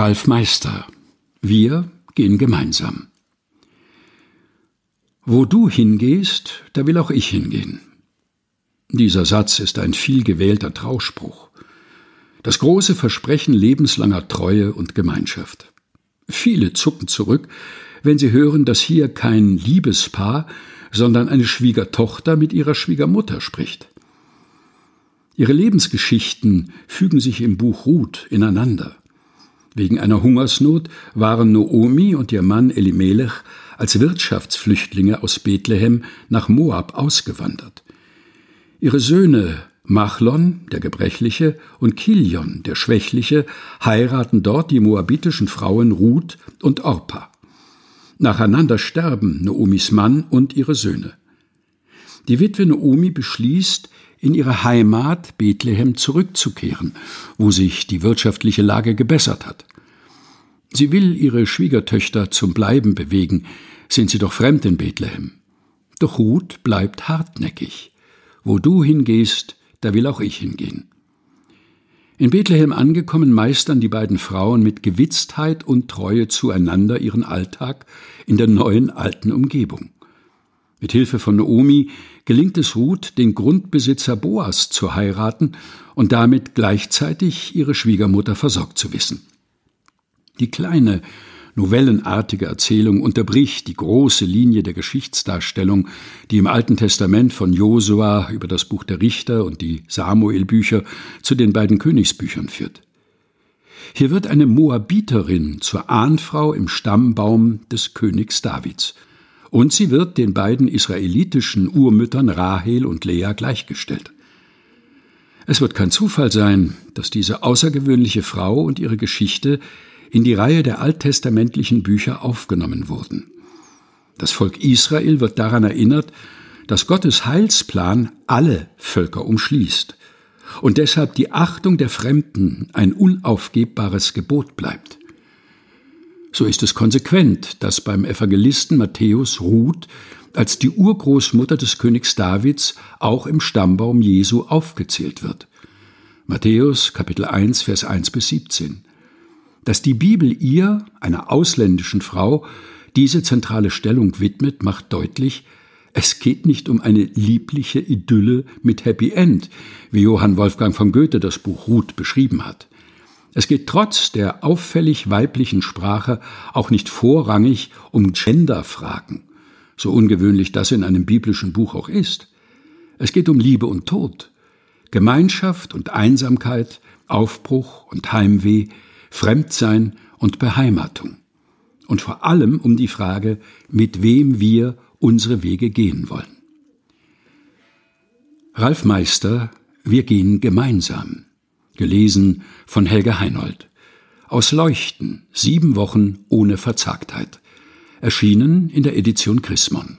Ralf Meister. Wir gehen gemeinsam. Wo du hingehst, da will auch ich hingehen. Dieser Satz ist ein viel gewählter Trauspruch. Das große Versprechen lebenslanger Treue und Gemeinschaft. Viele zucken zurück, wenn sie hören, dass hier kein Liebespaar, sondern eine Schwiegertochter mit ihrer Schwiegermutter spricht. Ihre Lebensgeschichten fügen sich im Buch Ruth ineinander. Wegen einer Hungersnot waren Noomi und ihr Mann Elimelech als Wirtschaftsflüchtlinge aus Bethlehem nach Moab ausgewandert. Ihre Söhne Machlon, der Gebrechliche, und Kilion, der Schwächliche, heiraten dort die moabitischen Frauen Ruth und Orpa. Nacheinander sterben Noomis Mann und ihre Söhne. Die Witwe Noomi beschließt, in ihre Heimat Bethlehem zurückzukehren, wo sich die wirtschaftliche Lage gebessert hat. Sie will ihre Schwiegertöchter zum Bleiben bewegen, sind sie doch fremd in Bethlehem. Doch Ruth bleibt hartnäckig. Wo du hingehst, da will auch ich hingehen. In Bethlehem angekommen meistern die beiden Frauen mit Gewitztheit und Treue zueinander ihren Alltag in der neuen alten Umgebung. Mit Hilfe von Naomi gelingt es Ruth, den Grundbesitzer Boas zu heiraten und damit gleichzeitig ihre Schwiegermutter versorgt zu wissen. Die kleine, novellenartige Erzählung unterbricht die große Linie der Geschichtsdarstellung, die im Alten Testament von Josua über das Buch der Richter und die Samuelbücher zu den beiden Königsbüchern führt. Hier wird eine Moabiterin zur Ahnfrau im Stammbaum des Königs Davids – und sie wird den beiden israelitischen Urmüttern Rahel und Lea gleichgestellt. Es wird kein Zufall sein, dass diese außergewöhnliche Frau und ihre Geschichte in die Reihe der alttestamentlichen Bücher aufgenommen wurden. Das Volk Israel wird daran erinnert, dass Gottes Heilsplan alle Völker umschließt und deshalb die Achtung der Fremden ein unaufgebbares Gebot bleibt. So ist es konsequent, dass beim Evangelisten Matthäus Ruth als die Urgroßmutter des Königs Davids auch im Stammbaum Jesu aufgezählt wird. Matthäus Kapitel 1 Vers 1 bis 17. Dass die Bibel ihr, einer ausländischen Frau, diese zentrale Stellung widmet, macht deutlich, es geht nicht um eine liebliche Idylle mit Happy End, wie Johann Wolfgang von Goethe das Buch Ruth beschrieben hat. Es geht trotz der auffällig weiblichen Sprache auch nicht vorrangig um Genderfragen, so ungewöhnlich das in einem biblischen Buch auch ist. Es geht um Liebe und Tod, Gemeinschaft und Einsamkeit, Aufbruch und Heimweh, Fremdsein und Beheimatung. Und vor allem um die Frage, mit wem wir unsere Wege gehen wollen. Ralf Meister, wir gehen gemeinsam. Gelesen von Helge Heinold. Aus Leuchten, sieben Wochen ohne Verzagtheit. Erschienen in der Edition Chrismon.